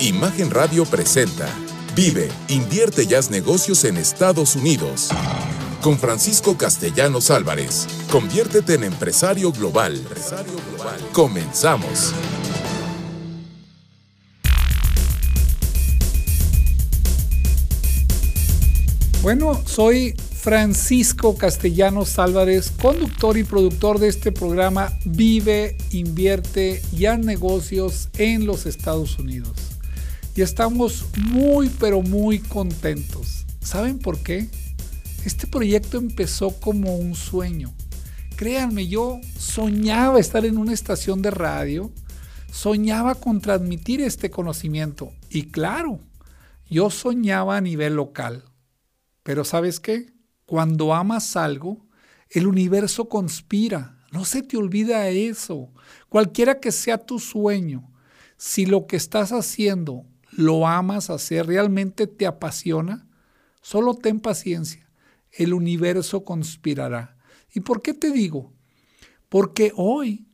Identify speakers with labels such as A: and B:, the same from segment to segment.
A: Imagen Radio presenta Vive, invierte y haz negocios en Estados Unidos. Con Francisco Castellanos Álvarez. Conviértete en empresario global. Comenzamos.
B: Bueno, soy Francisco Castellanos Álvarez, conductor y productor de este programa Vive, Invierte y haz negocios en los Estados Unidos. Y estamos muy, pero muy contentos. ¿Saben por qué? Este proyecto empezó como un sueño. Créanme, yo soñaba estar en una estación de radio, soñaba con transmitir este conocimiento. Y claro, yo soñaba a nivel local. Pero ¿sabes qué? Cuando amas algo, el universo conspira. No se te olvida eso. Cualquiera que sea tu sueño, si lo que estás haciendo lo amas hacer, realmente te apasiona, solo ten paciencia. El universo conspirará. ¿Y por qué te digo? Porque hoy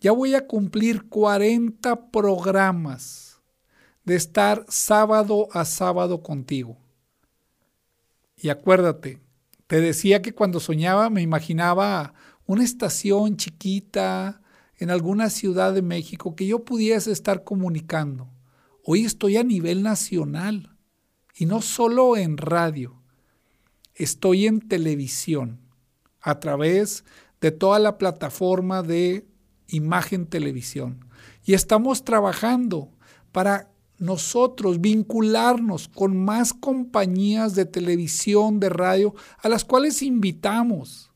B: ya voy a cumplir 40 programas de estar sábado a sábado contigo. Y acuérdate, te decía que cuando soñaba me imaginaba una estación chiquita en alguna ciudad de México que yo pudiese estar comunicando. Hoy estoy a nivel nacional y no solo en radio, estoy en televisión a través de toda la plataforma de imagen televisión. Y estamos trabajando para nosotros vincularnos con más compañías de televisión, de radio, a las cuales invitamos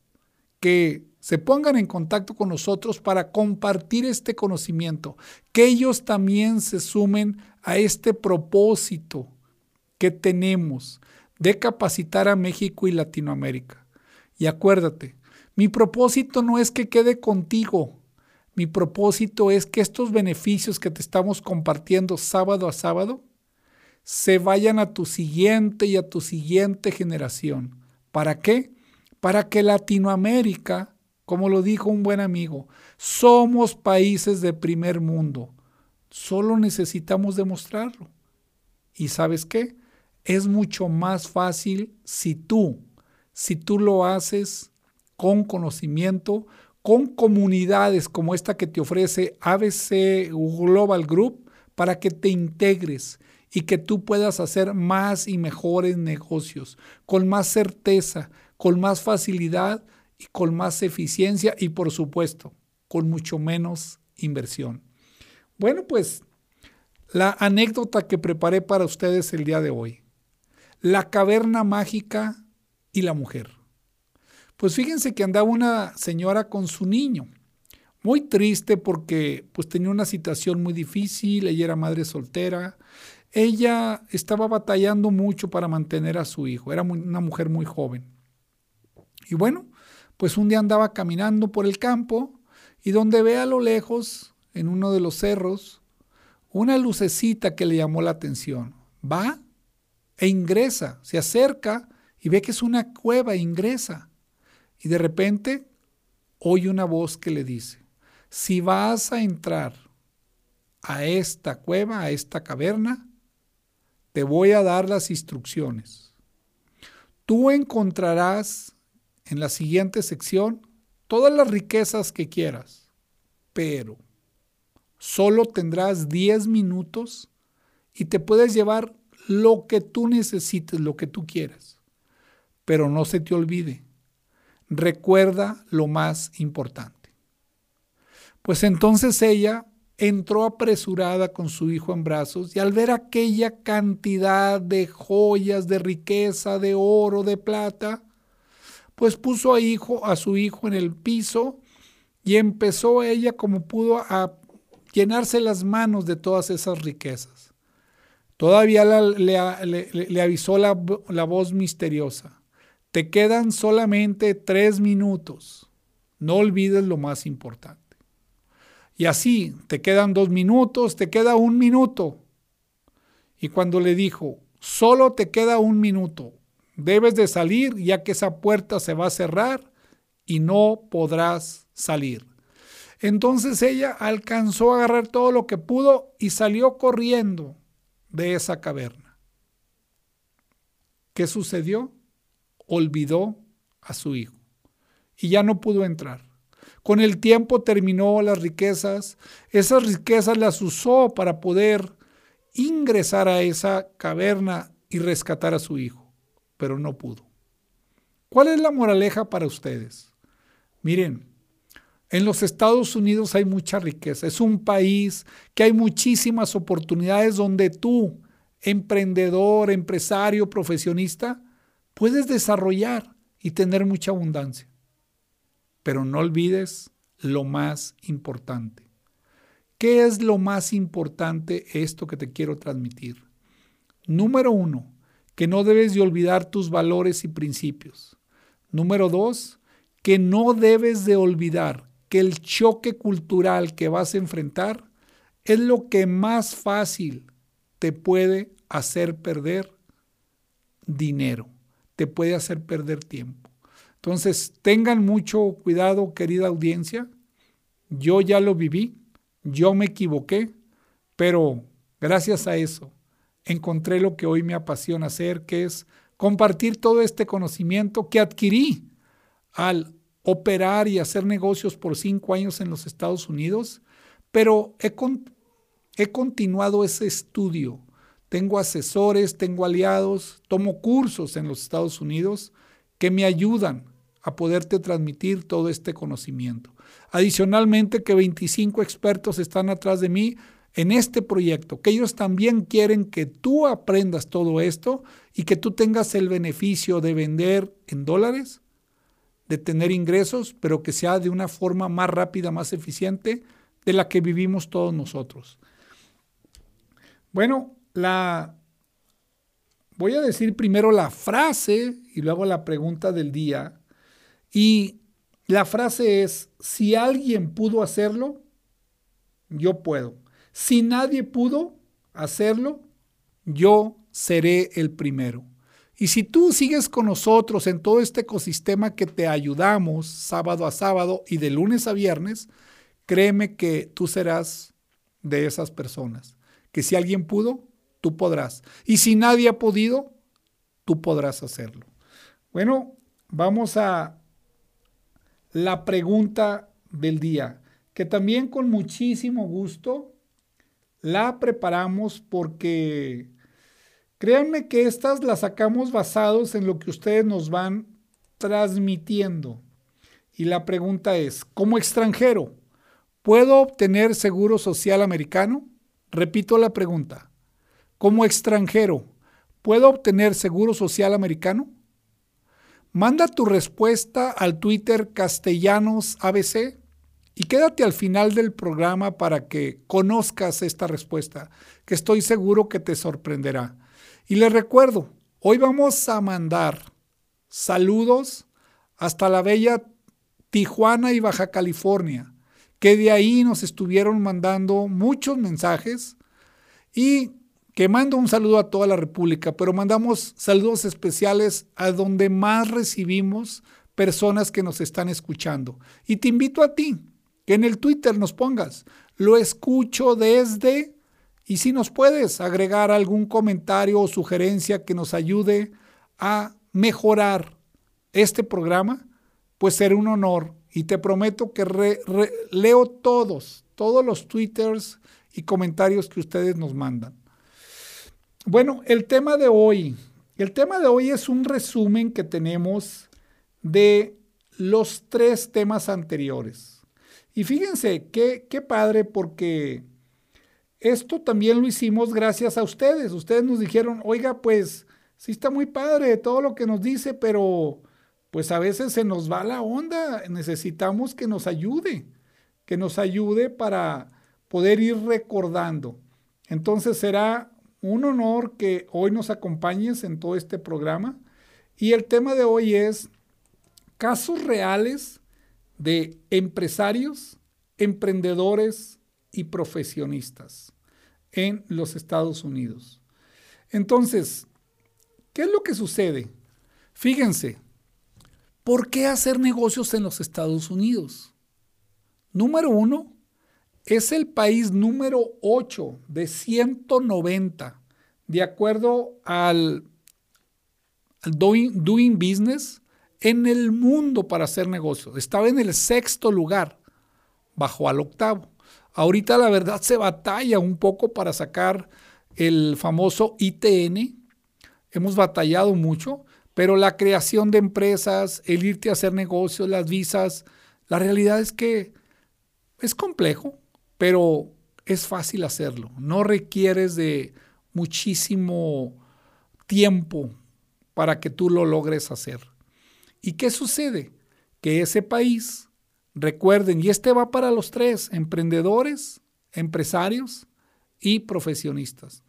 B: que se pongan en contacto con nosotros para compartir este conocimiento, que ellos también se sumen a este propósito que tenemos de capacitar a México y Latinoamérica. Y acuérdate, mi propósito no es que quede contigo, mi propósito es que estos beneficios que te estamos compartiendo sábado a sábado se vayan a tu siguiente y a tu siguiente generación. ¿Para qué? Para que Latinoamérica, como lo dijo un buen amigo, somos países de primer mundo. Solo necesitamos demostrarlo. ¿Y sabes qué? Es mucho más fácil si tú, si tú lo haces con conocimiento, con comunidades como esta que te ofrece ABC Global Group para que te integres y que tú puedas hacer más y mejores negocios, con más certeza, con más facilidad y con más eficiencia y por supuesto, con mucho menos inversión. Bueno, pues la anécdota que preparé para ustedes el día de hoy. La caverna mágica y la mujer. Pues fíjense que andaba una señora con su niño, muy triste porque pues tenía una situación muy difícil, ella era madre soltera, ella estaba batallando mucho para mantener a su hijo, era una mujer muy joven. Y bueno, pues un día andaba caminando por el campo y donde ve a lo lejos, en uno de los cerros, una lucecita que le llamó la atención. Va e ingresa, se acerca y ve que es una cueva ingresa. Y de repente oye una voz que le dice, si vas a entrar a esta cueva, a esta caverna, te voy a dar las instrucciones. Tú encontrarás en la siguiente sección todas las riquezas que quieras, pero solo tendrás 10 minutos y te puedes llevar lo que tú necesites, lo que tú quieras. Pero no se te olvide, recuerda lo más importante. Pues entonces ella entró apresurada con su hijo en brazos y al ver aquella cantidad de joyas, de riqueza, de oro, de plata, pues puso a, hijo, a su hijo en el piso y empezó ella como pudo a llenarse las manos de todas esas riquezas. Todavía le, avisó la voz misteriosa. Te quedan solamente tres minutos. No olvides lo más importante. Y así, te quedan dos minutos, te queda un minuto. Y cuando le dijo, solo te queda un minuto, debes de salir ya que esa puerta se va a cerrar y no podrás salir. Entonces ella alcanzó a agarrar todo lo que pudo y salió corriendo de esa caverna. ¿Qué sucedió? Olvidó a su hijo y ya no pudo entrar. Con el tiempo terminó las riquezas, esas riquezas las usó para poder ingresar a esa caverna y rescatar a su hijo, pero no pudo. ¿Cuál es la moraleja para ustedes? Miren, en los Estados Unidos hay mucha riqueza. Es un país que hay muchísimas oportunidades donde tú, emprendedor, empresario, profesionista, puedes desarrollar y tener mucha abundancia. Pero no olvides lo más importante. ¿Qué es lo más importante esto que te quiero transmitir? Número uno, que no debes de olvidar tus valores y principios. Número dos, que no debes de olvidar que el choque cultural que vas a enfrentar es lo que más fácil te puede hacer perder dinero, te puede hacer perder tiempo. Entonces, tengan mucho cuidado, querida audiencia. Yo ya lo viví, yo me equivoqué, pero gracias a eso encontré lo que hoy me apasiona hacer, que es compartir todo este conocimiento que adquirí al operar y hacer negocios por cinco años en los Estados Unidos, pero he, he continuado ese estudio. Tengo asesores, tengo aliados, tomo cursos en los Estados Unidos que me ayudan a poderte transmitir todo este conocimiento. Adicionalmente que 25 expertos están atrás de mí en este proyecto, que ellos también quieren que tú aprendas todo esto y que tú tengas el beneficio de vender en dólares de tener ingresos, pero que sea de una forma más rápida, más eficiente de la que vivimos todos nosotros. Bueno, la voy a decir primero la frase y luego la pregunta del día. Y la frase es, si alguien pudo hacerlo, yo puedo. Si nadie pudo hacerlo, yo seré el primero. Y si tú sigues con nosotros en todo este ecosistema que te ayudamos sábado a sábado y de lunes a viernes, créeme que tú serás de esas personas. Que si alguien pudo, tú podrás. Y si nadie ha podido, tú podrás hacerlo. Bueno, vamos a la pregunta del día, que también con muchísimo gusto la preparamos porque Créanme que estas las sacamos basados en lo que ustedes nos van transmitiendo. Y la pregunta es, como extranjero, ¿puedo obtener seguro social americano? Repito la pregunta. Como extranjero, ¿puedo obtener seguro social americano? Manda tu respuesta al Twitter Castellanos ABC y quédate al final del programa para que conozcas esta respuesta, que estoy seguro que te sorprenderá. Y les recuerdo, hoy vamos a mandar saludos hasta la bella Tijuana y Baja California, que de ahí nos estuvieron mandando muchos mensajes y que mando un saludo a toda la República, pero mandamos saludos especiales a donde más recibimos personas que nos están escuchando. Y te invito a ti que en el Twitter nos pongas, lo escucho desde y si nos puedes agregar algún comentario o sugerencia que nos ayude a mejorar este programa, pues será un honor. Y te prometo que leo todos, todos los twitters y comentarios que ustedes nos mandan. Bueno, el tema de hoy, el tema de hoy es un resumen que tenemos de los tres temas anteriores. Y fíjense, qué, qué padre porque esto también lo hicimos gracias a ustedes. Ustedes nos dijeron, oiga, pues sí está muy padre todo lo que nos dice, pero pues a veces se nos va la onda. Necesitamos que nos ayude, que nos ayude para poder ir recordando. Entonces será un honor que hoy nos acompañes en todo este programa. Y el tema de hoy es casos reales de empresarios, emprendedores y profesionistas en los Estados Unidos. Entonces, ¿qué es lo que sucede? Fíjense, ¿por qué hacer negocios en los Estados Unidos? Número uno, es el país número 8 de 190 de acuerdo al, doing, doing Business en el mundo para hacer negocios. Estaba en el sexto lugar, bajo al octavo. Ahorita la verdad se batalla un poco para sacar el famoso ITN. Hemos batallado mucho, pero la creación de empresas, el irte a hacer negocios, las visas, la realidad es que es complejo, pero es fácil hacerlo. No requieres de muchísimo tiempo para que tú lo logres hacer. ¿Y qué sucede? Que ese país, recuerden, y este va para los tres, emprendedores, empresarios y profesionistas.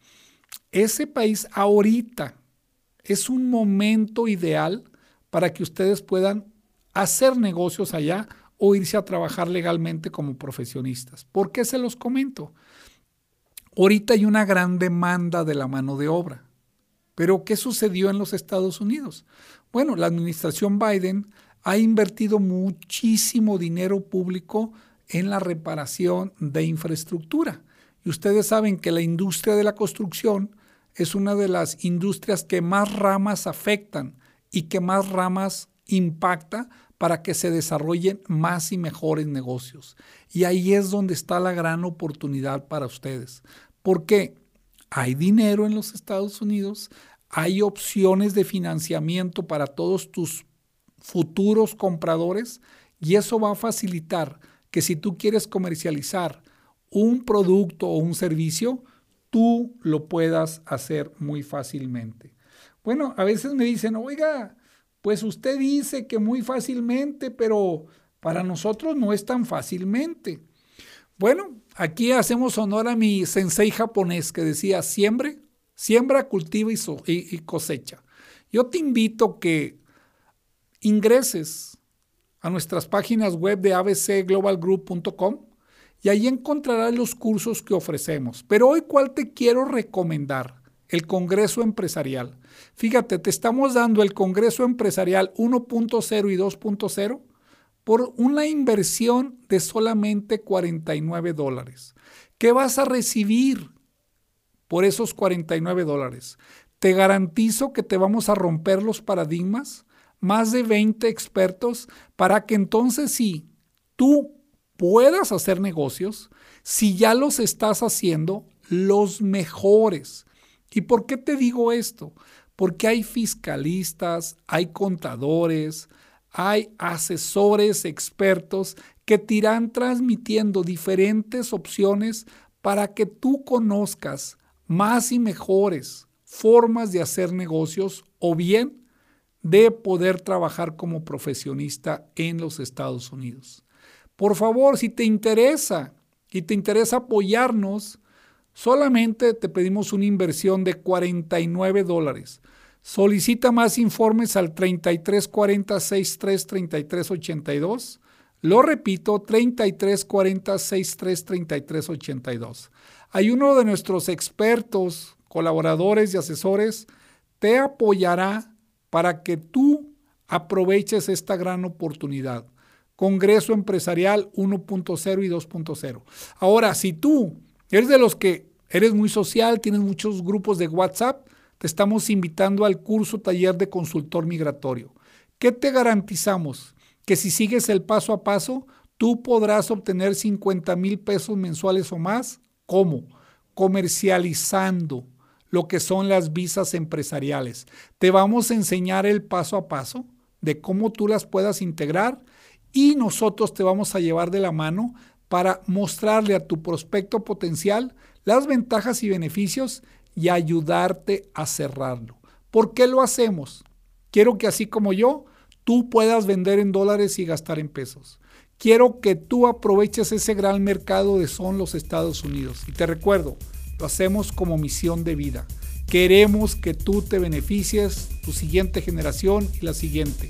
B: Ese país ahorita es un momento ideal para que ustedes puedan hacer negocios allá o irse a trabajar legalmente como profesionistas. ¿Por qué se los comento? Ahorita hay una gran demanda de la mano de obra. Pero ¿qué sucedió en los Estados Unidos? Bueno, la administración Biden ha invertido muchísimo dinero público en la reparación de infraestructura. Y ustedes saben que la industria de la construcción es una de las industrias que más ramas afectan y que más ramas impacta para que se desarrollen más y mejores negocios. Y ahí es donde está la gran oportunidad para ustedes. Porque hay dinero en los Estados Unidos, hay opciones de financiamiento para todos tus futuros compradores y eso va a facilitar que si tú quieres comercializar un producto o un servicio, tú lo puedas hacer muy fácilmente. Bueno, a veces me dicen, oiga, pues usted dice que muy fácilmente, pero para nosotros no es tan fácilmente. Bueno, aquí hacemos honor a mi sensei japonés que decía, siembre, siembra, cultiva y, y cosecha. Yo te invito que ingreses a nuestras páginas web de abcglobalgroup.com y ahí encontrarás los cursos que ofrecemos. Pero hoy, ¿cuál te quiero recomendar? El Congreso Empresarial. Fíjate, te estamos dando el Congreso Empresarial 1.0 y 2.0 por una inversión de solamente 49 dólares. ¿Qué vas a recibir por esos 49 dólares? Te garantizo que te vamos a romper los paradigmas, más de 20 expertos, para que entonces sí, tú puedas hacer negocios, si ya los estás haciendo, los mejores. ¿Y por qué te digo esto? Porque hay fiscalistas, hay contadores, hay asesores expertos que te irán transmitiendo diferentes opciones para que tú conozcas más y mejores formas de hacer negocios o bien de poder trabajar como profesionista en los Estados Unidos. Por favor, si te interesa y te interesa apoyarnos, solamente te pedimos una inversión de 49 dólares. Solicita más informes al 3340 63 33 82. Lo repito, 3340 63 33 82. Hay uno de nuestros expertos, colaboradores y asesores, te apoyará para que tú aproveches esta gran oportunidad. Congreso Empresarial 1.0 y 2.0. Ahora, si tú eres de los que eres muy social, tienes muchos grupos de WhatsApp, te estamos invitando al curso taller de consultor migratorio. ¿Qué te garantizamos? Que si sigues el paso a paso, tú podrás obtener 50 mil pesos mensuales o más. ¿Cómo? Comercializando lo que son las visas empresariales. Te vamos a enseñar el paso a paso de cómo tú las puedas integrar y nosotros te vamos a llevar de la mano para mostrarle a tu prospecto potencial las ventajas y beneficios y ayudarte a cerrarlo. ¿Por qué lo hacemos? Quiero que así como yo, tú puedas vender en dólares y gastar en pesos. Quiero que tú aproveches ese gran mercado de son los Estados Unidos. Y te recuerdo, lo hacemos como misión de vida. Queremos que tú te beneficies, tu siguiente generación y la siguiente.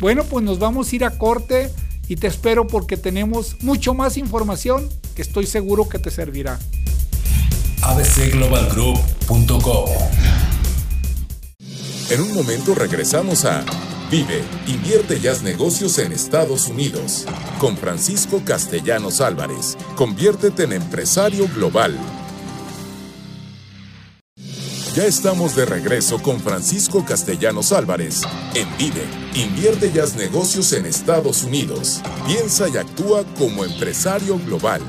B: Bueno, pues nos vamos a ir a corte y te espero porque tenemos mucho más información que estoy seguro que te servirá.
A: abcglobalgroup.com En un momento regresamos a Vive, invierte y haz negocios en Estados Unidos con Francisco Castellanos Álvarez. Conviértete en empresario global. Ya estamos de regreso con Francisco Castellanos Álvarez en Vive. Invierte y haz negocios en Estados Unidos. Piensa y actúa como empresario global.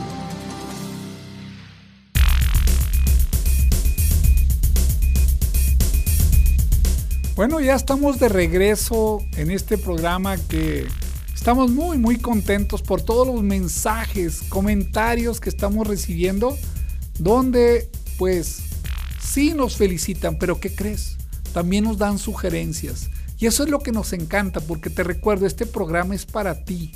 B: Bueno, ya estamos de regreso en este programa que estamos muy, muy contentos por todos los mensajes, comentarios que estamos recibiendo, donde pues sí nos felicitan, pero ¿qué crees? También nos dan sugerencias. Y eso es lo que nos encanta, porque te recuerdo, este programa es para ti.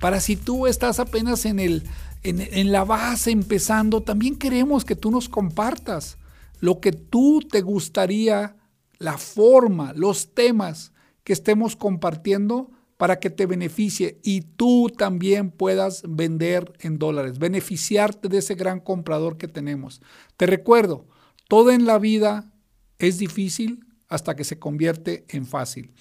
B: Para si tú estás apenas en, el, en, en la base empezando, también queremos que tú nos compartas lo que tú te gustaría, la forma, los temas que estemos compartiendo para que te beneficie y tú también puedas vender en dólares, beneficiarte de ese gran comprador que tenemos. Te recuerdo, todo en la vida es difícil hasta que se convierte en fácil.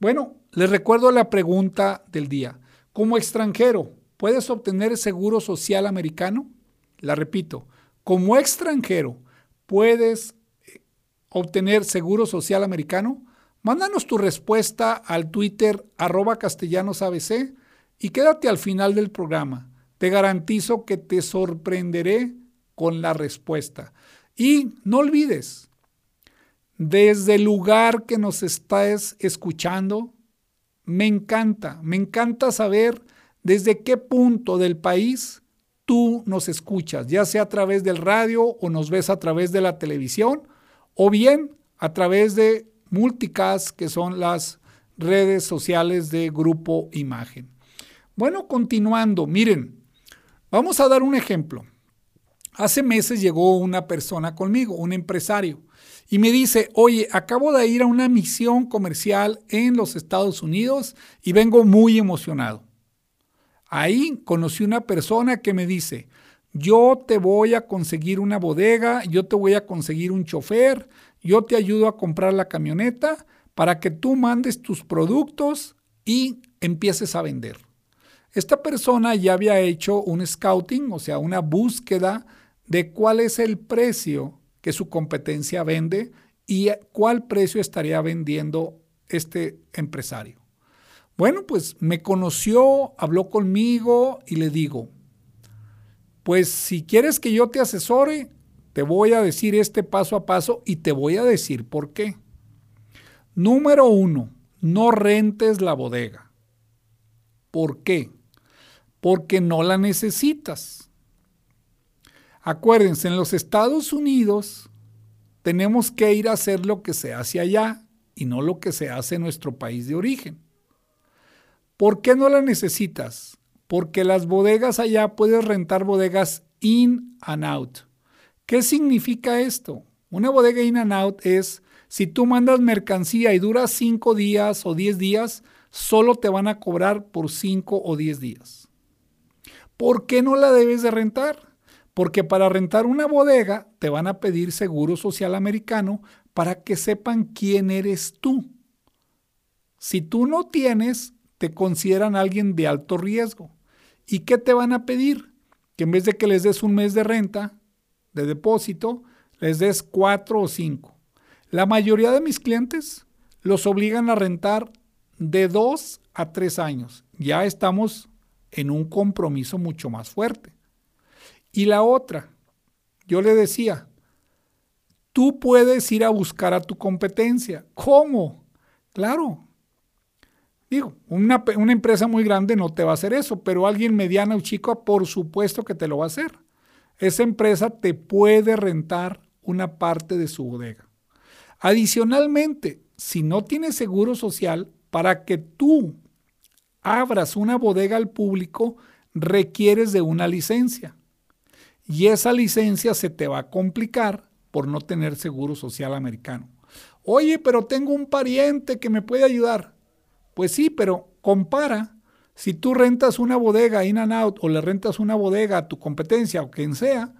B: Bueno, les recuerdo la pregunta del día. Como extranjero, ¿puedes obtener seguro social americano? La repito, como extranjero, ¿puedes eh, obtener seguro social americano? Mándanos tu respuesta al Twitter arroba castellanosabc y quédate al final del programa. Te garantizo que te sorprenderé con la respuesta. Y no olvides, desde el lugar que nos estás escuchando, me encanta, me encanta saber desde qué punto del país tú nos escuchas, ya sea a través del radio o nos ves a través de la televisión o bien a través de multicast, que son las redes sociales de Grupo Imagen. Bueno, continuando, miren, vamos a dar un ejemplo. Hace meses llegó una persona conmigo, un empresario, y me dice, oye, acabo de ir a una misión comercial en los Estados Unidos y vengo muy emocionado. Ahí conocí una persona que me dice, yo te voy a conseguir una bodega, yo te voy a conseguir un chofer, yo te ayudo a comprar la camioneta para que tú mandes tus productos y empieces a vender. Esta persona ya había hecho un scouting, o sea, una búsqueda de cuál es el precio que su competencia vende y cuál precio estaría vendiendo este empresario. Bueno, pues me conoció, habló conmigo y le digo, pues si quieres que yo te asesore, te voy a decir este paso a paso y te voy a decir por qué. Número uno, no rentes la bodega. ¿Por qué? Porque no la necesitas. Acuérdense, en los Estados Unidos tenemos que ir a hacer lo que se hace allá y no lo que se hace en nuestro país de origen. ¿Por qué no la necesitas? Porque las bodegas allá puedes rentar bodegas in and out. ¿Qué significa esto? Una bodega in and out es si tú mandas mercancía y dura 5 días o 10 días, solo te van a cobrar por 5 o 10 días. ¿Por qué no la debes de rentar? Porque para rentar una bodega te van a pedir seguro social americano para que sepan quién eres tú. Si tú no tienes, te consideran alguien de alto riesgo. ¿Y qué te van a pedir? Que en vez de que les des un mes de renta, de depósito, les des cuatro o cinco. La mayoría de mis clientes los obligan a rentar de dos a tres años. Ya estamos en un compromiso mucho más fuerte. Y la otra, yo le decía, tú puedes ir a buscar a tu competencia. ¿Cómo? Claro. Digo, una, empresa muy grande no te va a hacer eso, pero alguien mediana o chico, por supuesto que te lo va a hacer. Esa empresa te puede rentar una parte de su bodega. Adicionalmente, si no tienes seguro social, para que tú abras una bodega al público, requieres de una licencia y esa licencia se te va a complicar por no tener seguro social americano. Oye, pero tengo un pariente que me puede ayudar. Pues sí, pero compara. Si tú rentas una bodega in and out o le rentas una bodega a tu competencia o quien sea,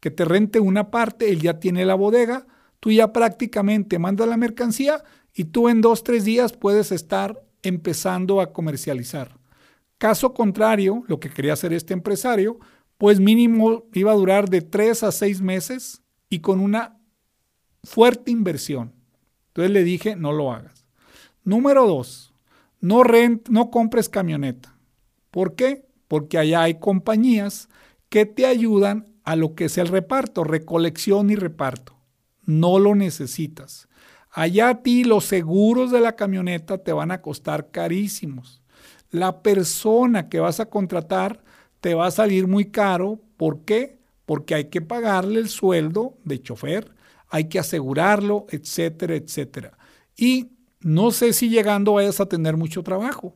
B: que te rente una parte, él ya tiene la bodega, tú ya prácticamente mandas la mercancía y tú en dos, tres días puedes estar empezando a comercializar. Caso contrario, lo que quería hacer este empresario pues mínimo iba a durar de tres a seis meses y con una fuerte inversión. Entonces le dije, no lo hagas. Número dos, no, rent, no compres camioneta. ¿Por qué? Porque allá hay compañías que te ayudan a lo que es el reparto, recolección y reparto. No lo necesitas. Allá a ti los seguros de la camioneta te van a costar carísimos. La persona que vas a contratar te va a salir muy caro. ¿Por qué? Porque hay que pagarle el sueldo de chofer, hay que asegurarlo, etcétera, etcétera. Y no sé si llegando vayas a tener mucho trabajo.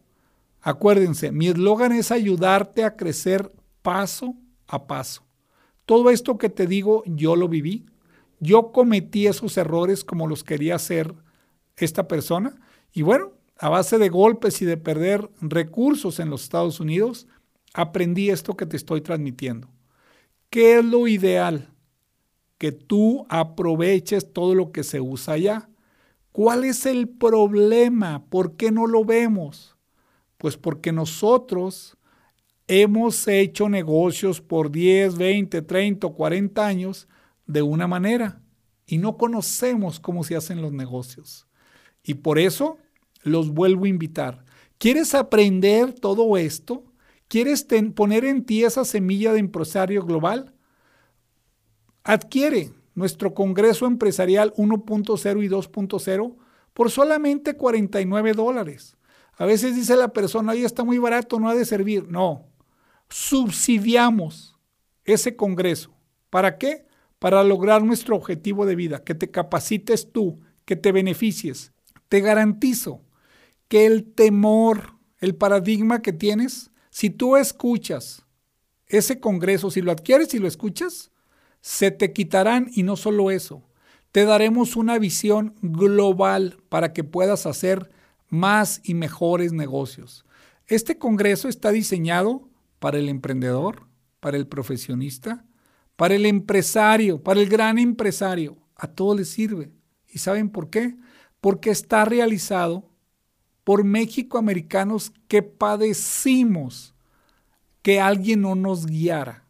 B: Acuérdense, mi eslogan es ayudarte a crecer paso a paso. Todo esto que te digo, yo lo viví. Yo cometí esos errores como los quería hacer esta persona. Y bueno, a base de golpes y de perder recursos en los Estados Unidos, aprendí esto que te estoy transmitiendo. ¿Qué es lo ideal? Que tú aproveches todo lo que se usa allá. ¿Cuál es el problema? ¿Por qué no lo vemos? Pues porque nosotros hemos hecho negocios por 10, 20, 30 40 años de una manera y no conocemos cómo se hacen los negocios. Y por eso los vuelvo a invitar. ¿Quieres aprender todo esto? ¿Quieres poner en ti esa semilla de empresario global? Adquiere nuestro Congreso Empresarial 1.0 y 2.0 por solamente 49 dólares. A veces dice la persona, ahí está muy barato, no ha de servir. No, subsidiamos ese Congreso. ¿Para qué? Para lograr nuestro objetivo de vida, que te capacites tú, que te beneficies. Te garantizo que el temor, el paradigma que tienes, si tú escuchas ese Congreso, si lo adquieres y lo escuchas, se te quitarán y no solo eso, te daremos una visión global para que puedas hacer más y mejores negocios. Este Congreso está diseñado para el emprendedor, para el profesionista, para el empresario, para el gran empresario. A todo le sirve. ¿Y saben por qué? Porque está realizado por México-americanos que padecimos que alguien no nos guiara,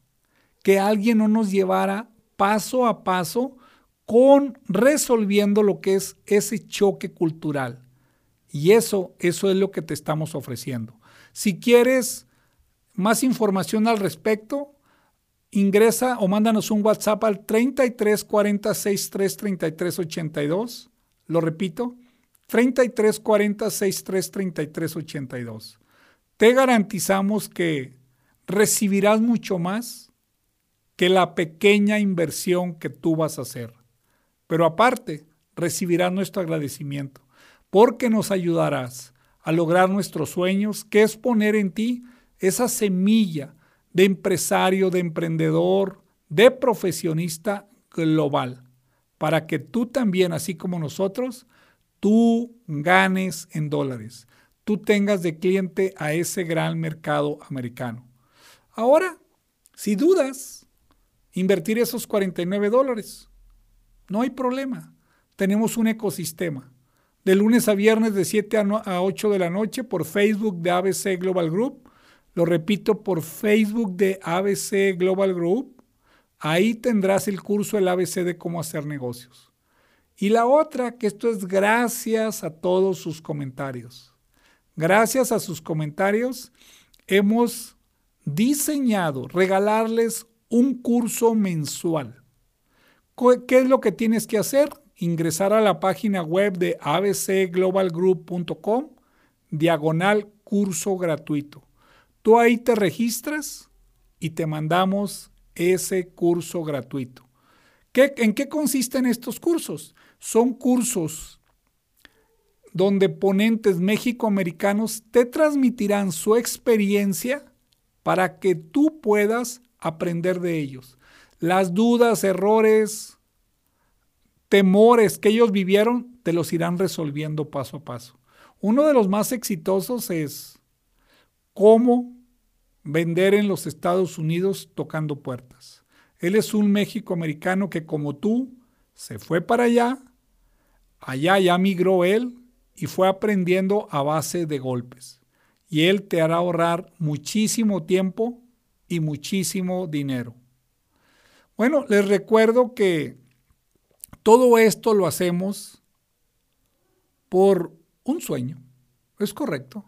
B: que alguien no nos llevara paso a paso con resolviendo lo que es ese choque cultural. Y eso, eso es lo que te estamos ofreciendo. Si quieres más información al respecto, ingresa o mándanos un WhatsApp al 33 40 63 33 82. Lo repito, 33 40 63 33 82. Te garantizamos que recibirás mucho más que la pequeña inversión que tú vas a hacer. Pero aparte, recibirás nuestro agradecimiento porque nos ayudarás a lograr nuestros sueños, que es poner en ti esa semilla de empresario, de emprendedor, de profesionista global, para que tú también, así como nosotros, tú ganes en dólares, tú tengas de cliente a ese gran mercado americano. Ahora, si dudas, invertir esos 49 dólares, no hay problema. Tenemos un ecosistema. De lunes a viernes de 7 a 8 de la noche por Facebook de ABC Global Group lo repito por Facebook de ABC Global Group. Ahí tendrás el curso el ABC de cómo hacer negocios. Y la otra, que esto es gracias a todos sus comentarios. Gracias a sus comentarios hemos diseñado regalarles un curso mensual. ¿Qué es lo que tienes que hacer? Ingresar a la página web de abcglobalgroup.com, diagonal curso gratuito. Tú ahí te registras y te mandamos ese curso gratuito. ¿En qué consisten estos cursos? Son cursos donde ponentes mexicoamericanos te transmitirán su experiencia para que tú puedas aprender de ellos. Las dudas, errores, temores que ellos vivieron, te los irán resolviendo paso a paso. Uno de los más exitosos es cómo vender en los Estados Unidos tocando puertas. Él es un México americano que como tú se fue para allá, allá ya migró él y fue aprendiendo a base de golpes. Y él te hará ahorrar muchísimo tiempo y muchísimo dinero. Bueno, les recuerdo que todo esto lo hacemos por un sueño, es correcto,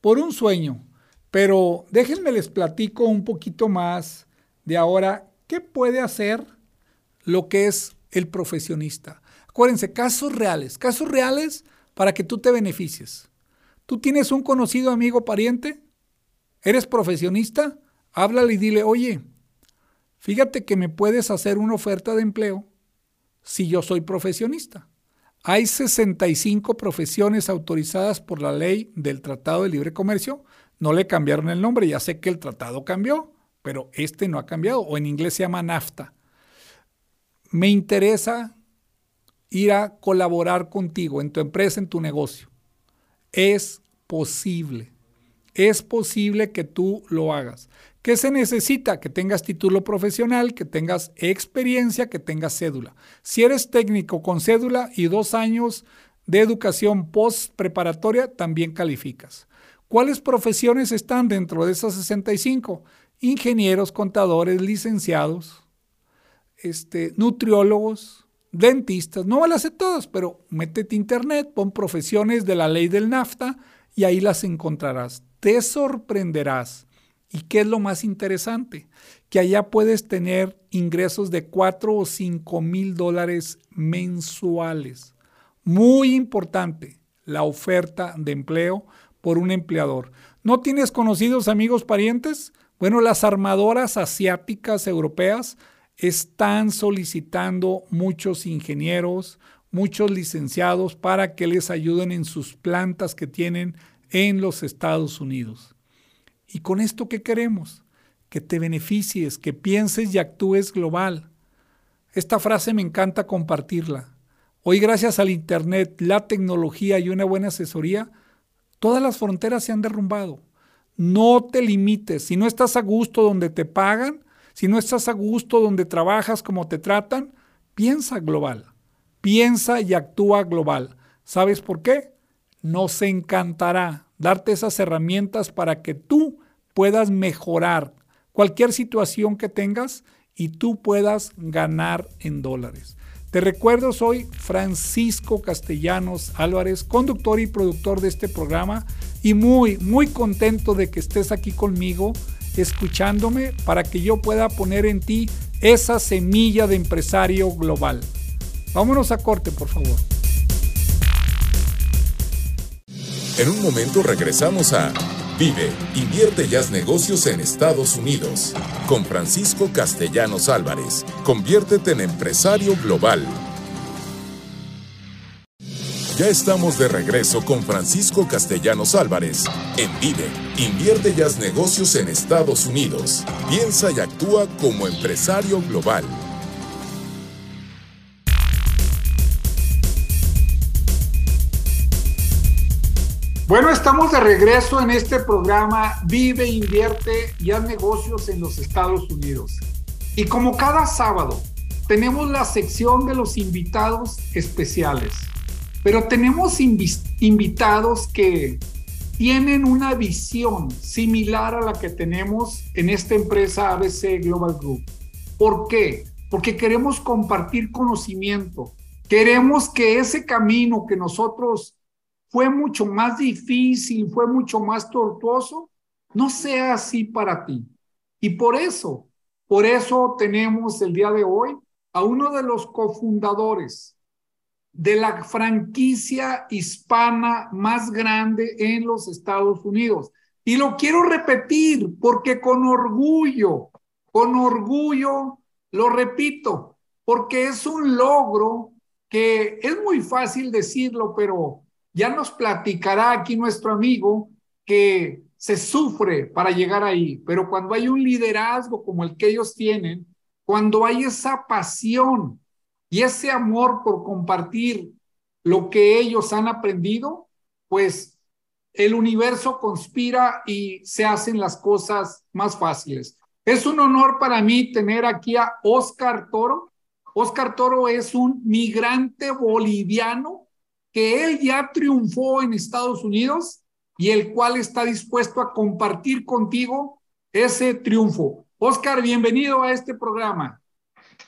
B: por un sueño. Pero déjenme les platico un poquito más de ahora qué puede hacer lo que es el profesionista. Acuérdense, casos reales, casos reales para que tú te beneficies. Tú tienes un conocido amigo pariente, eres profesionista, háblale y dile, oye, fíjate que me puedes hacer una oferta de empleo si yo soy profesionista. Hay 65 profesiones autorizadas por la ley del Tratado de Libre Comercio. No le cambiaron el nombre, ya sé que el tratado cambió, pero este no ha cambiado, o en inglés se llama NAFTA. Me interesa ir a colaborar contigo en tu empresa, en tu negocio. Es posible. Es posible que tú lo hagas. ¿Qué se necesita? Que tengas título profesional, que tengas experiencia, que tengas cédula. Si eres técnico con cédula y dos años de educación post preparatoria, también calificas. ¿Cuáles profesiones están dentro de esas 65? Ingenieros, contadores, licenciados, este, nutriólogos, dentistas. No las sé todas, pero métete internet, pon profesiones de la ley del NAFTA y ahí las encontrarás. Te sorprenderás ¿Y qué es lo más interesante? Que allá puedes tener ingresos de 4 o 5 mil dólares mensuales. Muy importante, la oferta de empleo por un empleador. ¿No tienes conocidos amigos parientes? Bueno, las armadoras asiáticas europeas están solicitando muchos ingenieros, muchos licenciados para que les ayuden en sus plantas que tienen en los Estados Unidos. ¿Y con esto qué queremos? Que te beneficies, que pienses y actúes global. Esta frase me encanta compartirla. Hoy gracias al Internet, la tecnología y una buena asesoría, todas las fronteras se han derrumbado. No te limites. Si no estás a gusto donde te pagan, si no estás a gusto donde trabajas, como te tratan, piensa global. Piensa y actúa global. ¿Sabes por qué? Nos encantará darte esas herramientas para que tú puedas mejorar cualquier situación que tengas y tú puedas ganar en dólares. Te recuerdo, soy Francisco Castellanos Álvarez, conductor y productor de este programa y muy, muy contento de que estés aquí conmigo escuchándome para que yo pueda poner en ti esa semilla de empresario global. Vámonos a corte, por favor.
A: En un momento regresamos a Vive, invierte haz negocios en Estados Unidos. Con Francisco Castellanos Álvarez. Conviértete en empresario global. Ya estamos de regreso con Francisco Castellanos Álvarez en Vive, invierte y haz negocios en Estados Unidos. Piensa y actúa como empresario global.
B: Bueno, estamos de regreso en este programa Vive, invierte y haz negocios en los Estados Unidos. Y como cada sábado, tenemos la sección de los invitados especiales. Pero tenemos invitados que tienen una visión similar a la que tenemos en esta empresa ABC Global Group. ¿Por qué? Porque queremos compartir conocimiento. Queremos que ese camino que nosotros fue mucho más difícil, fue mucho más tortuoso, no sea así para ti. Y por eso, por eso tenemos el día de hoy a uno de los cofundadores de la franquicia hispana más grande en los Estados Unidos. Y lo quiero repetir porque con orgullo, con orgullo, lo repito, porque es un logro que es muy fácil decirlo, pero ya nos platicará aquí nuestro amigo que se sufre para llegar ahí, pero cuando hay un liderazgo como el que ellos tienen, cuando hay esa pasión y ese amor por compartir lo que ellos han aprendido, pues el universo conspira y se hacen las cosas más fáciles. Es un honor para mí tener aquí a Oscar Toro. Oscar Toro es un migrante boliviano que él ya triunfó en Estados Unidos y el cual está dispuesto a compartir contigo ese triunfo. Oscar, bienvenido a este programa.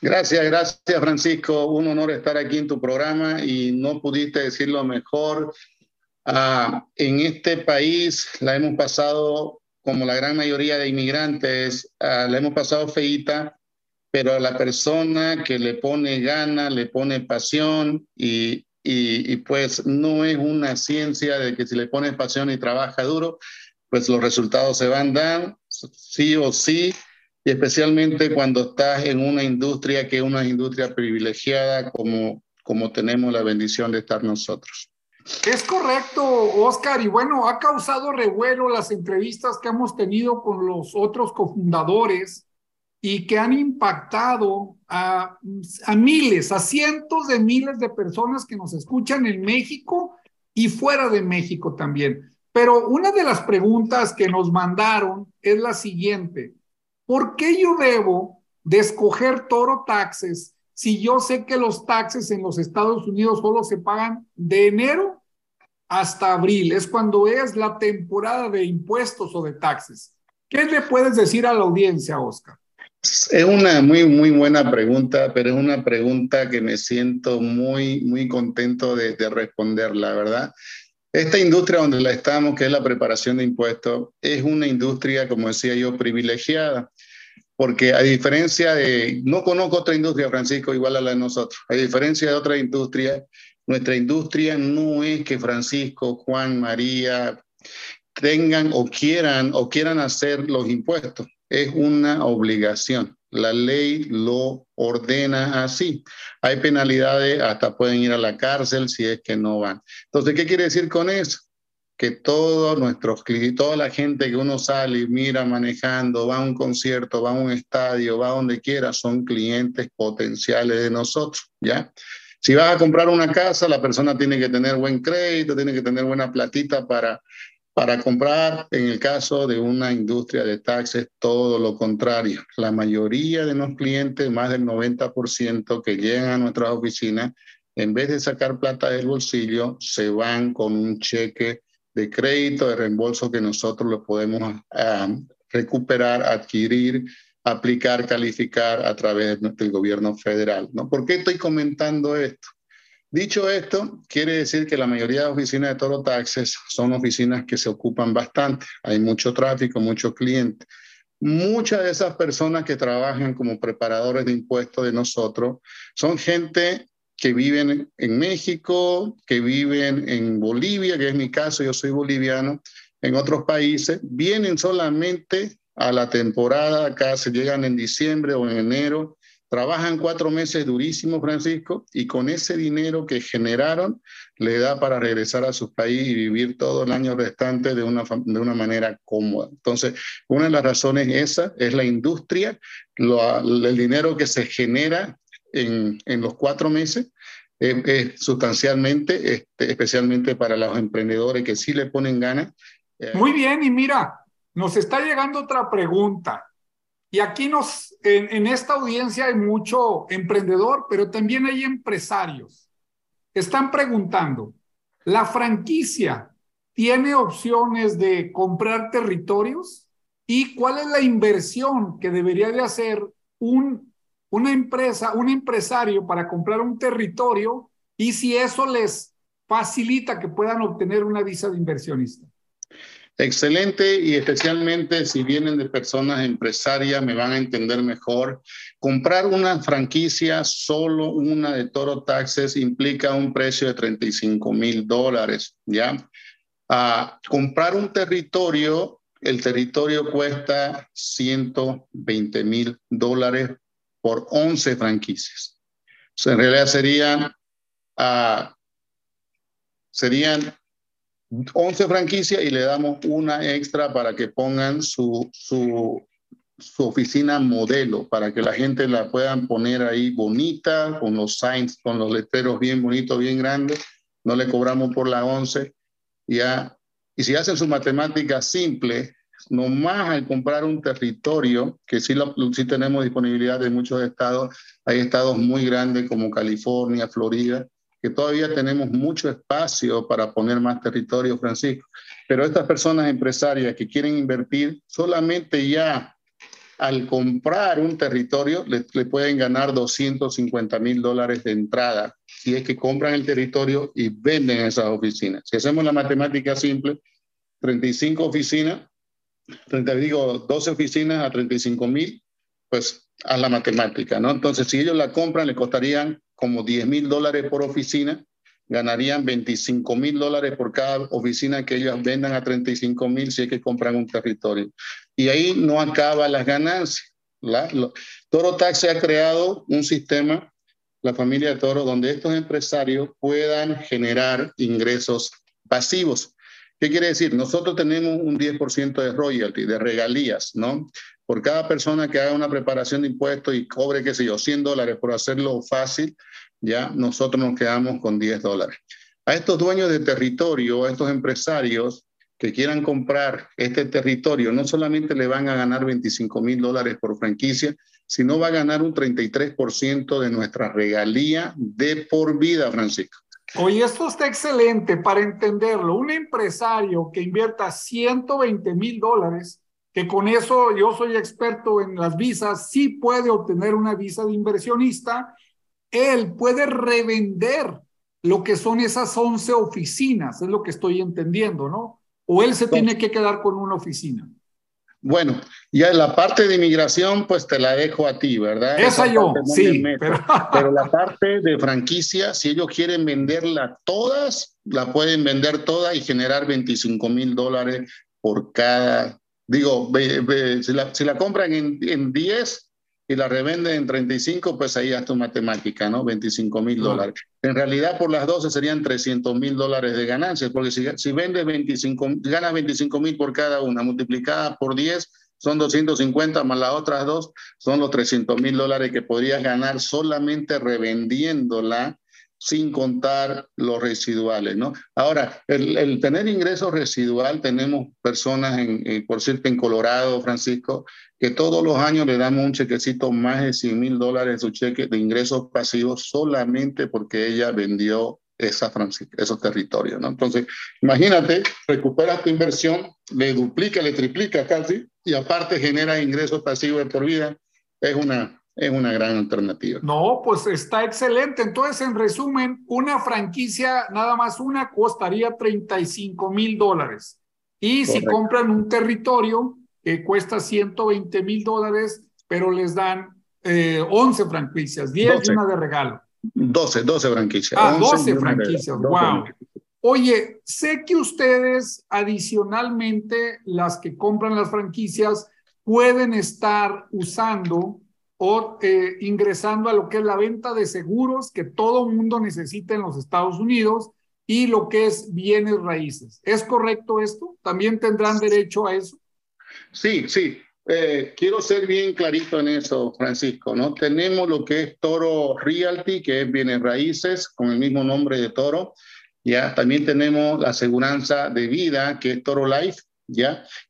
C: Gracias, gracias Francisco. Un honor estar aquí en tu programa y no pudiste decirlo mejor. Ah, en este país la hemos pasado, como la gran mayoría de inmigrantes, ah, la hemos pasado feita, pero a la persona que le pone gana, le pone pasión y, y pues no es una ciencia de que si le pones pasión y trabaja duro, pues los resultados se van a dar sí o sí especialmente cuando estás en una industria que es una industria privilegiada como, como tenemos la bendición de estar nosotros.
B: Es correcto, Oscar, y bueno, ha causado revuelo las entrevistas que hemos tenido con los otros cofundadores y que han impactado a, a miles, a cientos de miles de personas que nos escuchan en México y fuera de México también. Pero una de las preguntas que nos mandaron es la siguiente. ¿Por qué yo debo de escoger Toro Taxes si yo sé que los taxes en los Estados Unidos solo se pagan de enero hasta abril? Es cuando es la temporada de impuestos o de taxes. ¿Qué le puedes decir a la audiencia, Oscar?
C: Es una muy, muy buena pregunta, pero es una pregunta que me siento muy, muy contento de, de responder, la verdad. Esta industria donde la estamos, que es la preparación de impuestos, es una industria, como decía yo, privilegiada porque a diferencia de, no conozco otra industria, Francisco, igual a la de nosotros, a diferencia de otra industria, nuestra industria no es que Francisco, Juan, María tengan o quieran o quieran hacer los impuestos, es una obligación. La ley lo ordena así. Hay penalidades, hasta pueden ir a la cárcel si es que no van. Entonces, ¿qué quiere decir con eso? que todos nuestros clientes, toda la gente que uno sale y mira manejando, va a un concierto, va a un estadio, va a donde quiera, son clientes potenciales de nosotros, ¿ya? Si vas a comprar una casa, la persona tiene que tener buen crédito, tiene que tener buena platita para, para comprar. En el caso de una industria de taxes, todo lo contrario. La mayoría de los clientes, más del 90% que llegan a nuestras oficinas, en vez de sacar plata del bolsillo, se van con un cheque de crédito, de reembolso que nosotros lo podemos ah, recuperar, adquirir, aplicar, calificar a través del gobierno federal. ¿no? ¿Por qué estoy comentando esto? Dicho esto, quiere decir que la mayoría de oficinas de Toro Taxes son oficinas que se ocupan bastante. Hay mucho tráfico, muchos clientes. Muchas de esas personas que trabajan como preparadores de impuestos de nosotros son gente que viven en México, que viven en Bolivia, que es mi caso, yo soy boliviano, en otros países, vienen solamente a la temporada, acá se llegan en diciembre o en enero, trabajan cuatro meses durísimos, Francisco, y con ese dinero que generaron, le da para regresar a su país y vivir todo el año restante de una, de una manera cómoda. Entonces, una de las razones esa es la industria, el dinero que se genera en, en los cuatro meses eh, sustancialmente, este, especialmente para los emprendedores que sí le ponen ganas.
B: Muy bien, y mira, nos está llegando otra pregunta. Y aquí nos, en, esta audiencia hay mucho emprendedor, pero también hay empresarios. Están preguntando, ¿la franquicia tiene opciones de comprar territorios? ¿Y cuál es la inversión que debería de hacer un una empresa, un empresario para comprar un territorio y si eso les facilita que puedan obtener una visa de inversionista.
C: Excelente y especialmente si vienen de personas empresarias me van a entender mejor. Comprar una franquicia, solo una de Toro Taxes, implica un precio de 35 mil dólares, ¿ya? Ah, comprar un territorio, el territorio cuesta 120 mil dólares por 11 franquicias. en realidad serían, uh, serían 11 franquicias y le damos una extra para que pongan su, su, su oficina modelo, para que la gente la puedan poner ahí bonita, con los signs, con los letreros bien bonitos, bien grandes. No le cobramos por la 11. Ya. Y si hacen su matemática simple, nomás al comprar un territorio, que sí, lo, sí tenemos disponibilidad en muchos estados, hay estados muy grandes como California, Florida, que todavía tenemos mucho espacio para poner más territorio, Francisco. Pero estas personas empresarias que quieren invertir solamente ya al comprar un territorio le, pueden ganar 250 mil dólares de entrada si es que compran el territorio y venden esas oficinas. Si hacemos la matemática simple, 35 oficinas, 30, digo 12 oficinas a 35 mil, pues a la matemática, ¿no? Entonces, si ellos la compran, le costarían como 10 mil dólares por oficina, ganarían 25 mil dólares por cada oficina que ellos vendan a 35 mil si es que compran un territorio. Y ahí no acaba las ganancias. Toro Tax ha creado un sistema, la familia Toro, donde estos empresarios puedan generar ingresos pasivos. ¿Qué quiere decir? Nosotros tenemos un 10% de royalty, de regalías, ¿no? Por cada persona que haga una preparación de impuestos y cobre, qué sé yo, 100 dólares por hacerlo fácil, ya nosotros nos quedamos con 10 dólares. A estos dueños de territorio, a estos empresarios que quieran comprar este territorio, no solamente le van a ganar 25 mil dólares por franquicia, sino va a ganar un 33% de nuestra regalía de por vida, Francisco.
B: Oye, esto está excelente para entenderlo. Un empresario que invierta 120 mil dólares, que con eso yo soy experto en las visas, sí puede obtener una visa de inversionista, él puede revender lo que son esas 11 oficinas, es lo que estoy entendiendo, ¿no? O él se tiene que quedar con una oficina.
C: Bueno, ya la parte de inmigración, pues te la dejo a ti, ¿verdad?
B: Esa, yo, sí.
C: Pero... la parte de franquicia, si ellos quieren venderla todas, la pueden vender toda y generar 25 mil dólares por cada. Digo, si, la, si la compran en, en 10, y la revenden en 35, pues ahí haz tu matemática, ¿no? 25 mil dólares. En realidad, por las 12 serían 300 mil dólares de ganancias, porque si, si vendes 25, ganas 25 mil por cada una, multiplicada por 10, son 250 más las otras dos, son los 300 mil dólares que podrías ganar solamente revendiéndola sin contar los residuales, ¿no? Ahora, el, tener ingresos residual, tenemos personas, en, por cierto, en Colorado, Francisco, que todos los años le damos un chequecito más de 100 mil dólares su cheque de ingresos pasivos solamente porque ella vendió esa esos territorios, ¿no? Entonces, imagínate, recuperas tu inversión, le duplica, le triplica casi, y aparte genera ingresos pasivos por vida, es una, es una gran alternativa.
B: No, pues está excelente. Entonces, en resumen, una franquicia, nada más una, costaría 35 mil dólares. Y si compran un territorio, que cuesta 120 mil dólares, pero les dan 11 eh, franquicias, 10 y una de regalo.
C: 12, 12 franquicias.
B: Ah, 12 franquicias, wow. Oye, sé que ustedes adicionalmente, las que compran las franquicias, pueden estar usando o eh, ingresando a lo que es la venta de seguros que todo mundo necesita en los Estados Unidos y lo que es bienes raíces. ¿Es correcto esto? ¿También tendrán derecho a eso?
C: Sí, sí. Eh, quiero ser bien clarito en eso, Francisco, ¿no? Tenemos lo que es Toro Realty, que es bienes raíces, con el mismo nombre de Toro. Ya, también tenemos la aseguranza de vida, que es Toro Life,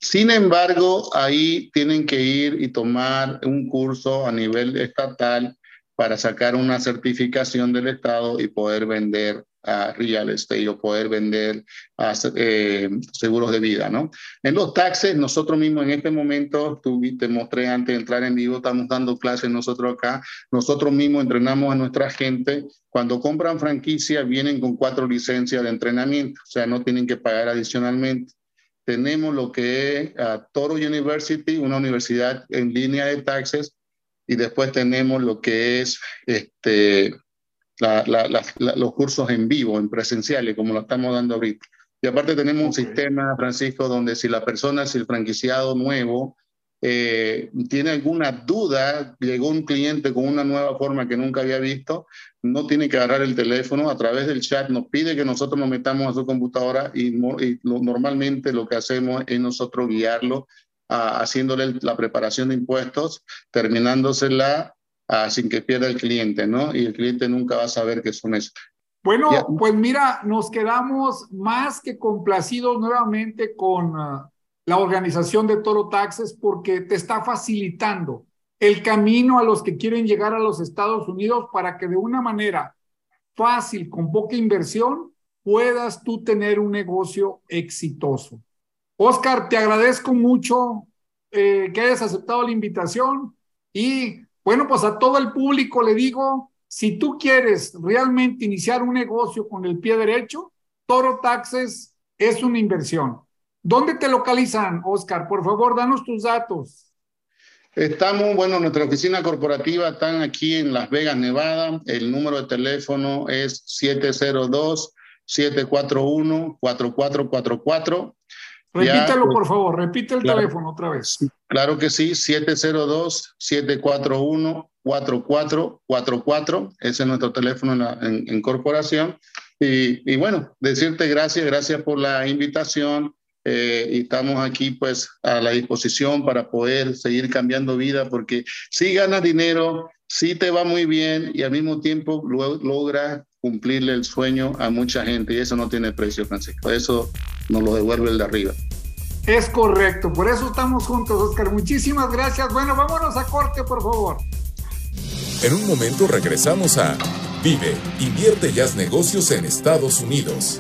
C: Sin embargo, ahí tienen que ir y tomar un curso a nivel estatal para sacar una certificación del Estado y poder vender a real estate o poder vender a, eh, seguros de vida, ¿no? En los taxes, nosotros mismos en este momento, tú, te mostré antes de entrar en vivo, estamos dando clases nosotros acá, nosotros mismos entrenamos a nuestra gente, cuando compran franquicia vienen con cuatro licencias de entrenamiento, o sea, no tienen que pagar adicionalmente. Tenemos lo que es Toro University, una universidad en línea de taxes, y después tenemos lo que es este, los cursos en vivo, en presenciales, como lo estamos dando ahorita. Y aparte tenemos un sistema, Francisco, donde si la persona, si el franquiciado nuevo eh, tiene alguna duda, llegó un cliente con una nueva forma que nunca había visto, no tiene que agarrar el teléfono, a través del chat nos pide que nosotros nos metamos a su computadora y, normalmente lo que hacemos es nosotros guiarlo haciéndole la preparación de impuestos, terminándosela sin que pierda el cliente, ¿no? Y el cliente nunca va a saber qué son eso.
B: Bueno, pues mira, nos quedamos más que complacidos nuevamente con ah, la organización de Toro Taxes porque te está facilitando el camino a los que quieren llegar a los Estados Unidos para que de una manera fácil, con poca inversión, puedas tú tener un negocio exitoso. Oscar, te agradezco mucho eh, que hayas aceptado la invitación y bueno, pues a todo el público le digo, si tú quieres realmente iniciar un negocio con el pie derecho, Toro Taxes es una inversión. ¿Dónde te localizan, Oscar? Por favor, danos tus datos.
C: Estamos, bueno, nuestra oficina corporativa está aquí en Las Vegas, Nevada. El número de teléfono es 702-741-4444.
B: Repítelo, por favor, repite el teléfono otra vez.
C: Claro que sí, 702-741-4444. Ese es nuestro teléfono en, corporación. Y, y, bueno, decirte gracias, gracias por la invitación. Eh, y estamos aquí pues a la disposición para poder seguir cambiando vida porque si ganas dinero, si te va muy bien y al mismo tiempo logras cumplirle el sueño a mucha gente y eso no tiene precio, Francisco. Eso nos lo devuelve el de arriba.
B: Es correcto, por eso estamos juntos, Oscar. Muchísimas gracias. Bueno, vámonos a corte, por favor.
A: En un momento regresamos a Vive, invierte y haz negocios en Estados Unidos.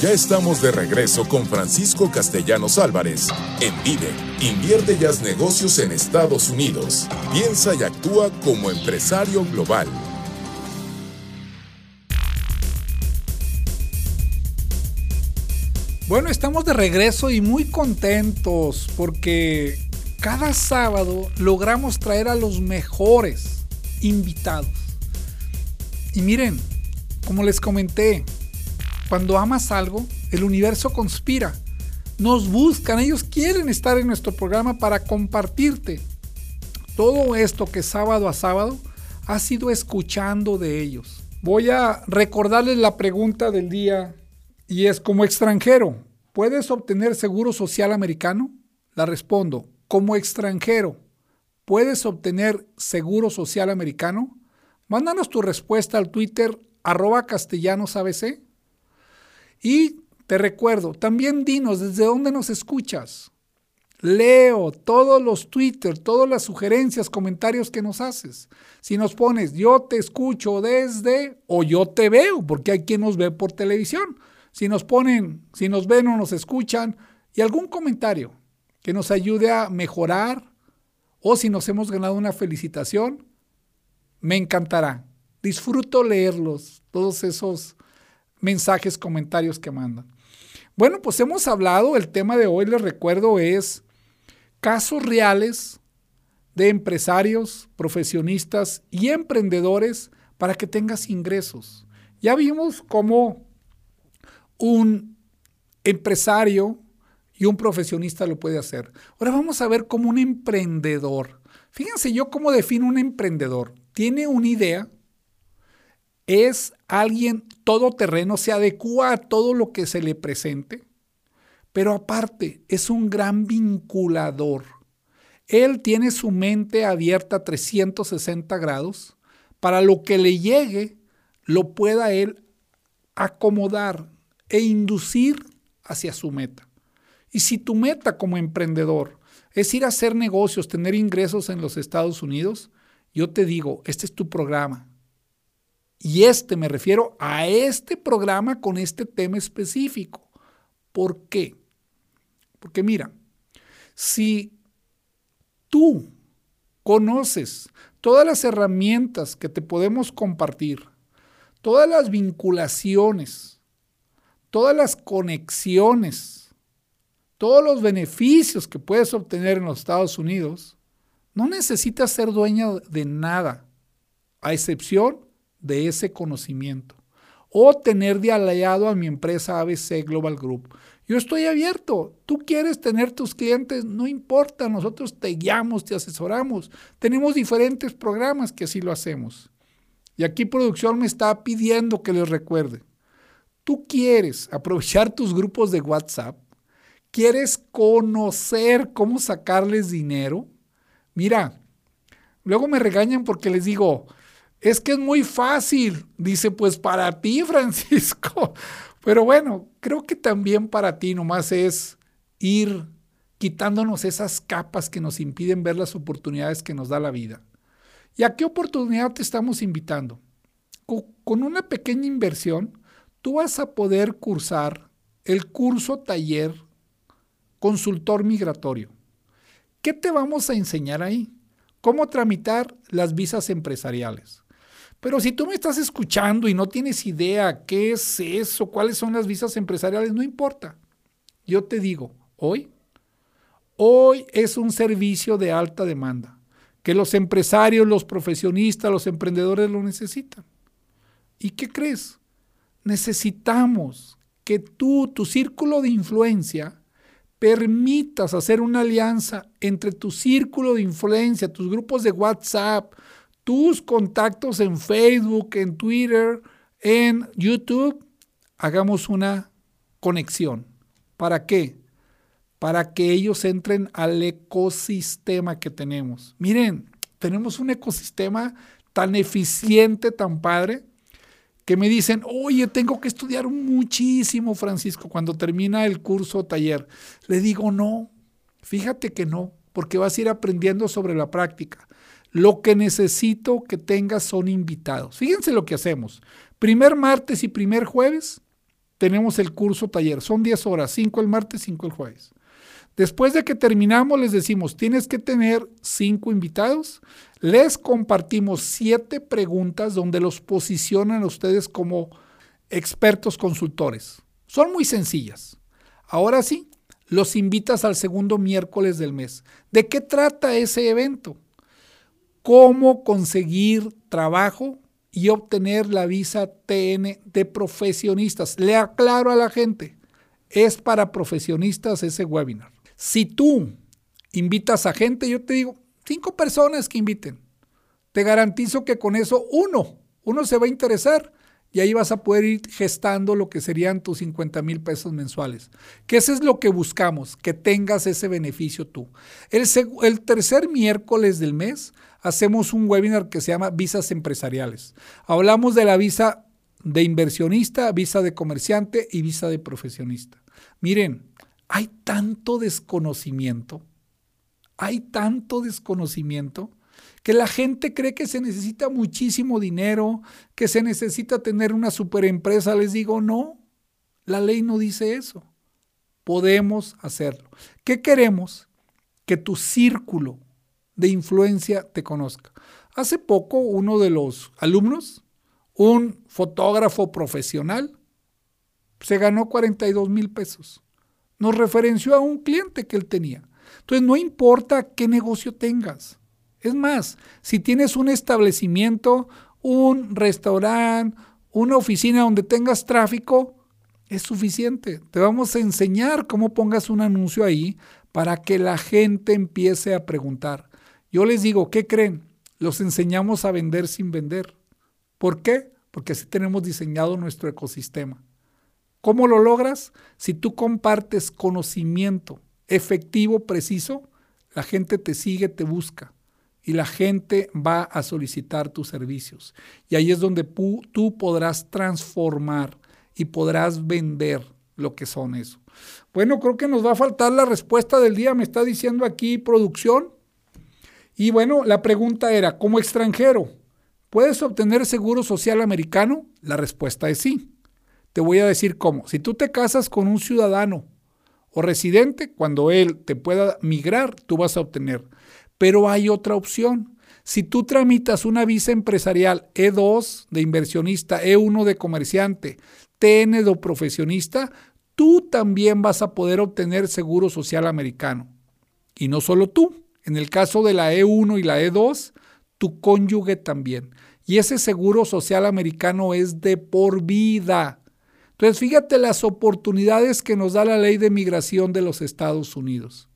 A: Ya estamos de regreso con Francisco Castellanos Álvarez en Vive, invierte y haz negocios en Estados Unidos. Piensa y actúa como empresario global.
B: Bueno, estamos de regreso y muy contentos porque cada sábado logramos traer a los mejores invitados. Y miren, como les comenté, cuando amas algo, el universo conspira. Nos buscan, ellos quieren estar en nuestro programa para compartirte todo esto que sábado a sábado has sido escuchando de ellos. Voy a recordarles la pregunta del día y es como extranjero, ¿puedes obtener seguro social americano? La respondo, como extranjero, ¿puedes obtener seguro social americano? Mándanos tu respuesta al Twitter arroba. Y te recuerdo, también dinos desde dónde nos escuchas. Leo todos los Twitter, todas las sugerencias, comentarios que nos haces. Si nos pones yo te escucho desde o yo te veo, porque hay quien nos ve por televisión si nos ponen, si nos ven o nos escuchan, y algún comentario que nos ayude a mejorar, o si nos hemos ganado una felicitación, me encantará. Disfruto leerlos, todos esos mensajes, comentarios que mandan. Bueno, pues hemos hablado, el tema de hoy, les recuerdo, es casos reales de empresarios, profesionistas y emprendedores para que tengas ingresos. Ya vimos cómo un empresario y un profesionista lo puede hacer. Ahora vamos a ver cómo un emprendedor. Fíjense yo cómo defino un emprendedor. Tiene una idea, es alguien todoterreno, se adecua a todo lo que se le presente, pero aparte es un gran vinculador. Él tiene su mente abierta a 360 grados para lo que le llegue, lo pueda él acomodar, e inducir hacia su meta. Y si tu meta como emprendedor es ir a hacer negocios, tener ingresos en los Estados Unidos, yo te digo, este es tu programa. Y este, me refiero a este programa con este tema específico. ¿Por qué? Porque mira, si tú conoces todas las herramientas que te podemos compartir, todas las vinculaciones, todas las conexiones, todos los beneficios que puedes obtener en los Estados Unidos, no necesitas ser dueña de nada, a excepción de ese conocimiento, o tener de aliado a mi empresa ABC Global Group. Yo estoy abierto. Tú quieres tener tus clientes, no importa, nosotros te guiamos, te asesoramos. Tenemos diferentes programas que así lo hacemos. Y aquí producción me está pidiendo que les recuerde tú quieres aprovechar tus grupos de WhatsApp, quieres conocer cómo sacarles dinero, mira, luego me regañan porque les digo, es que es muy fácil. Dice, pues para ti, Francisco. Pero bueno, creo que también para ti nomás es ir quitándonos esas capas que nos impiden ver las oportunidades que nos da la vida. ¿Y a qué oportunidad te estamos invitando? Con una pequeña inversión, tú vas a poder cursar el curso taller consultor migratorio. ¿Qué te vamos a enseñar ahí? ¿Cómo tramitar las visas empresariales? Pero si tú me estás escuchando y no tienes idea qué es eso, cuáles son las visas empresariales, no importa. Yo te digo, hoy, hoy es un servicio de alta demanda, que los empresarios, los profesionistas, los emprendedores lo necesitan. ¿Y qué crees? Necesitamos que tú, tu círculo de influencia, permitas hacer una alianza entre tu círculo de influencia, tus grupos de WhatsApp, tus contactos en Facebook, en Twitter, en YouTube, hagamos una conexión. ¿Para qué? Para que ellos entren al ecosistema que tenemos. Miren, tenemos un ecosistema tan eficiente, tan padre, que me dicen, oye, tengo que estudiar muchísimo, Francisco, cuando termina el curso o taller. Le digo, no, fíjate que no, porque vas a ir aprendiendo sobre la práctica. Lo que necesito que tengas son invitados. Fíjense lo que hacemos. Primer martes y primer jueves tenemos el curso taller. Son 10 horas, 5 el martes, 5 el jueves. Después de que terminamos, les decimos, tienes que tener 5 invitados. Les compartimos 7 preguntas donde los posicionan a ustedes como expertos consultores. Son muy sencillas. Ahora sí, los invitas al segundo miércoles del mes. ¿De qué trata ese evento? Cómo conseguir trabajo y obtener la visa TN de profesionistas. Le aclaro a la gente, es para profesionistas ese webinar. Si tú invitas a gente, yo te digo, cinco personas que inviten. Te garantizo que con eso uno, uno se va a interesar y ahí vas a poder ir gestando lo que serían tus 50 mil pesos mensuales. Que eso es lo que buscamos, que tengas ese beneficio tú. El, el tercer miércoles del mes hacemos un webinar que se llama Visas Empresariales. Hablamos de la visa de inversionista, visa de comerciante y visa de profesionista. Miren, hay tanto desconocimiento, hay tanto desconocimiento que la gente cree que se necesita muchísimo dinero, que se necesita tener una superempresa. Les digo, no, la ley no dice eso. Podemos hacerlo. ¿Qué queremos? Que tu círculo de influencia te conozca. Hace poco uno de los alumnos, un fotógrafo profesional, se ganó 42 mil pesos. Nos referenció a un cliente que él tenía. Entonces no importa qué negocio tengas. Es más, si tienes un establecimiento, un restaurante, una oficina donde tengas tráfico, es suficiente. Te vamos a enseñar cómo pongas un anuncio ahí para que la gente empiece a preguntar. Yo les digo, ¿qué creen? Los enseñamos a vender sin vender. ¿Por qué? Porque así tenemos diseñado nuestro ecosistema. ¿Cómo lo logras? Si tú compartes conocimiento efectivo, preciso, la gente te sigue, te busca y la gente va a solicitar tus servicios. Y ahí es donde tú podrás transformar y podrás vender lo que son eso. Bueno, creo que nos va a faltar la respuesta del día, me está diciendo aquí producción. Y bueno, la pregunta era, como extranjero, ¿puedes obtener seguro social americano? La respuesta es sí. Te voy a decir cómo. Si tú te casas con un ciudadano o residente, cuando él te pueda migrar, tú vas a obtener. Pero hay otra opción. Si tú tramitas una visa empresarial E2 de inversionista, E1 de comerciante, TN de profesionista, tú también vas a poder obtener seguro social americano. Y no solo tú, en el caso de la E1 y la E2, tu cónyuge también. Y ese seguro social americano es de por vida. Entonces, fíjate las oportunidades que nos da la ley de migración de los Estados Unidos.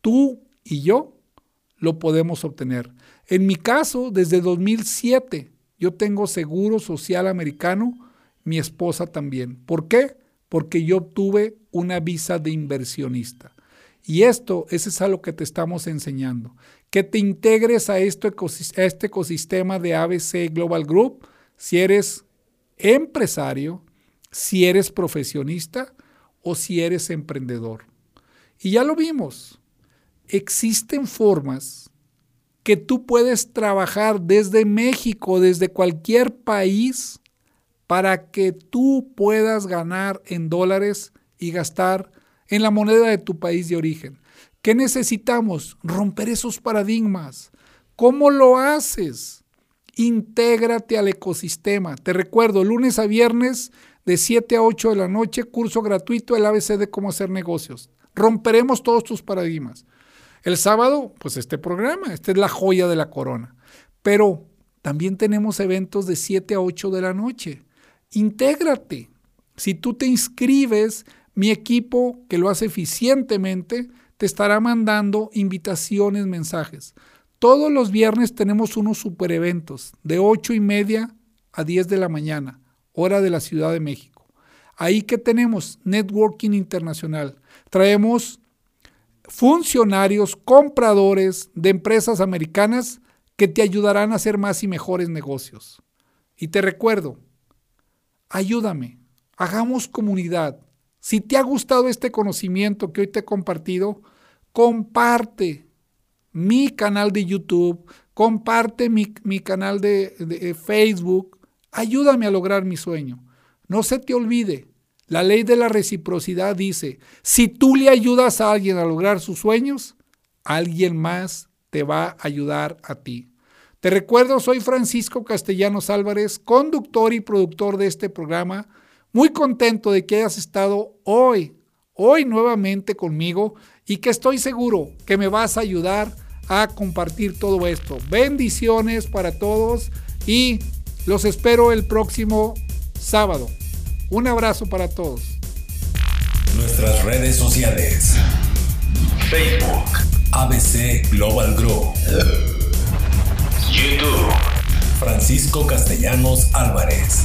B: Tú y yo lo podemos obtener. En mi caso, desde 2007, yo tengo seguro social americano, mi esposa también. ¿Por qué? Porque yo obtuve una visa de inversionista. Y esto, ese es a lo que te estamos enseñando. Que te integres a, este ecosistema de ABC Global Group si eres empresario, si eres profesionista o si eres emprendedor. Y ya lo vimos. Existen formas que tú puedes trabajar desde México, desde cualquier país, para que tú puedas ganar en dólares y gastar en la moneda de tu país de origen. ¿Qué necesitamos? Romper esos paradigmas. ¿Cómo lo haces? Intégrate al ecosistema. Te recuerdo, lunes a viernes de 7 a 8 de la noche, curso gratuito, el ABC de cómo hacer negocios. Romperemos todos tus paradigmas. El sábado, pues este programa, esta es la joya de la corona. Pero también tenemos eventos de 7 a 8 de la noche. Intégrate. Si tú te inscribes, mi equipo que lo hace eficientemente te estará mandando invitaciones, mensajes. Todos los viernes tenemos unos super eventos de 8 y media a 10 de la mañana, hora de la Ciudad de México. Ahí que tenemos networking internacional. Traemos funcionarios, compradores de empresas americanas que te ayudarán a hacer más y mejores negocios. Y te recuerdo, ayúdame, hagamos comunidad. Si te ha gustado este conocimiento que hoy te he compartido, comparte mi canal de YouTube, comparte mi, canal de, de Facebook, ayúdame a lograr mi sueño. No se te olvide, la ley de la reciprocidad dice, si tú le ayudas a alguien a lograr sus sueños, alguien más te va a ayudar a ti. Te recuerdo, soy Francisco Castellanos Álvarez, conductor y productor de este programa. Muy contento de que hayas estado hoy, hoy nuevamente conmigo y que estoy seguro que me vas a ayudar a compartir todo esto. Bendiciones para todos y los espero el próximo sábado. Un abrazo para todos.
A: Nuestras redes sociales. Facebook. ABC Global Grow. YouTube. Francisco Castellanos Álvarez.